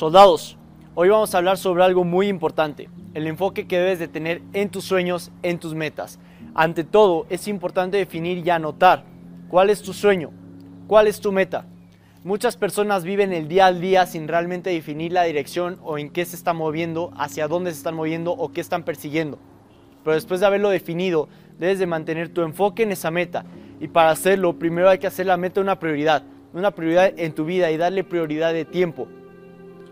Soldados, hoy vamos a hablar sobre algo muy importante, el enfoque que debes de tener en tus sueños, en tus metas. Ante todo, es importante definir y anotar cuál es tu sueño, cuál es tu meta. Muchas personas viven el día al día sin realmente definir la dirección o en qué se están moviendo, hacia dónde se están moviendo o qué están persiguiendo. Pero después de haberlo definido, debes de mantener tu enfoque en esa meta. Y para hacerlo, primero hay que hacer la meta una prioridad, una prioridad en tu vida y darle prioridad de tiempo.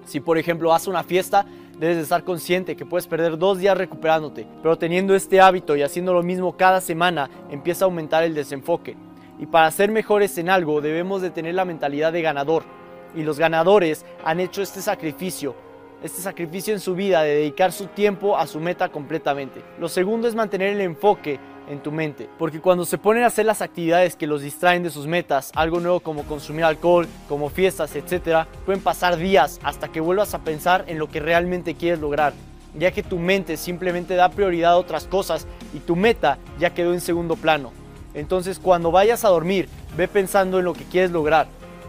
Si por ejemplo a una fiesta, debes de estar consciente que puedes perder dos días recuperándote, pero teniendo este hábito y haciendo lo mismo cada semana, empieza a aumentar el desenfoque. Y para ser mejores en algo debemos de tener la mentalidad de ganador. Y los ganadores han hecho este sacrificio, este sacrificio en su vida de dedicar su tiempo a su meta completamente. Lo segundo es mantener el enfoque en tu mente. Porque cuando se ponen a hacer las actividades que los distraen de sus metas, algo nuevo como consumir alcohol, como fiestas, etc., pueden pasar días hasta que vuelvas a pensar en lo que realmente quieres lograr, ya que tu mente simplemente da prioridad a otras cosas y tu meta ya quedó en segundo plano. Entonces cuando vayas a dormir, ve pensando en lo que quieres lograr,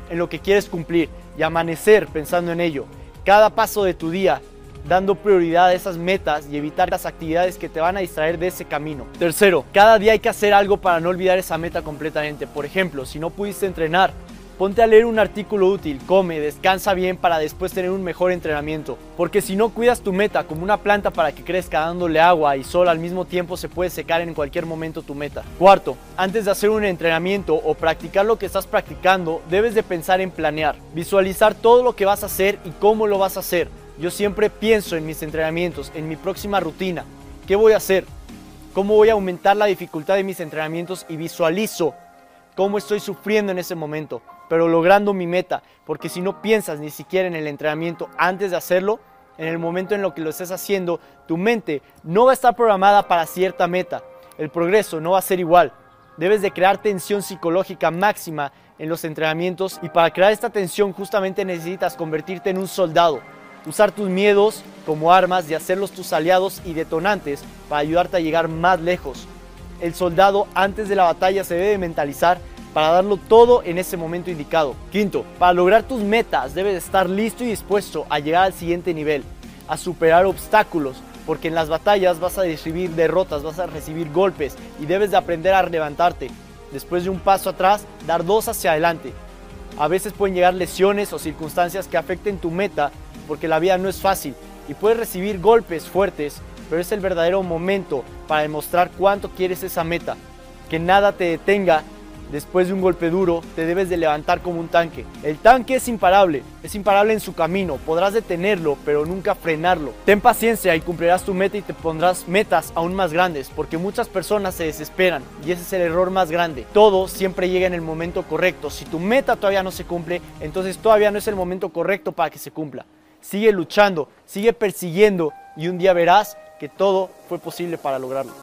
en lo que quieres cumplir y amanecer pensando en ello. Cada paso de tu día dando prioridad a esas metas y evitar las actividades que te van a distraer de ese camino. Tercero, cada día hay que hacer algo para no olvidar esa meta completamente. Por ejemplo, si no pudiste entrenar, ponte a leer un artículo útil, come, descansa bien para después tener un mejor entrenamiento. Porque si no cuidas tu meta como una planta para que crezca dándole agua y sol al mismo tiempo se puede secar en cualquier momento tu meta. Cuarto, antes de hacer un entrenamiento o practicar lo que estás practicando, debes de pensar en planear, visualizar todo lo que vas a hacer y cómo lo vas a hacer yo siempre pienso en mis entrenamientos, en mi próxima rutina. ¿Qué voy a hacer? ¿Cómo voy a aumentar la dificultad de mis entrenamientos? Y visualizo cómo estoy sufriendo en ese momento, pero logrando mi meta. Porque si no piensas ni siquiera en el entrenamiento antes de hacerlo, en el momento en lo que lo estés haciendo, tu mente no va a estar programada para cierta meta. El progreso no va a ser igual. Debes de crear tensión psicológica máxima en los entrenamientos y para crear esta tensión justamente necesitas convertirte en un soldado usar tus miedos como armas y hacerlos tus aliados y detonantes para ayudarte a llegar más lejos. El soldado antes de la batalla se debe mentalizar para darlo todo en ese momento indicado. Quinto, para lograr tus metas debes estar listo y dispuesto a llegar al siguiente nivel, a superar obstáculos, porque en las batallas vas a recibir derrotas, vas a recibir golpes y debes de aprender a levantarte. Después de un paso atrás, dar dos hacia adelante. A veces pueden llegar lesiones o circunstancias que afecten tu meta porque la vida no es fácil y puedes recibir golpes fuertes, pero es el verdadero momento para demostrar cuánto quieres esa meta. Que nada te detenga después de un golpe duro, te debes de levantar como un tanque. El tanque es imparable, es imparable en su camino, podrás detenerlo, pero nunca frenarlo. Ten paciencia y cumplirás tu meta y te pondrás metas aún más grandes, porque muchas personas se desesperan y ese es el error más grande. Todo siempre llega en el momento correcto. Si tu meta todavía no se cumple, entonces todavía no es el momento correcto para que se cumpla sigue luchando, sigue persiguiendo y un día verás que todo fue posible para lograrlo.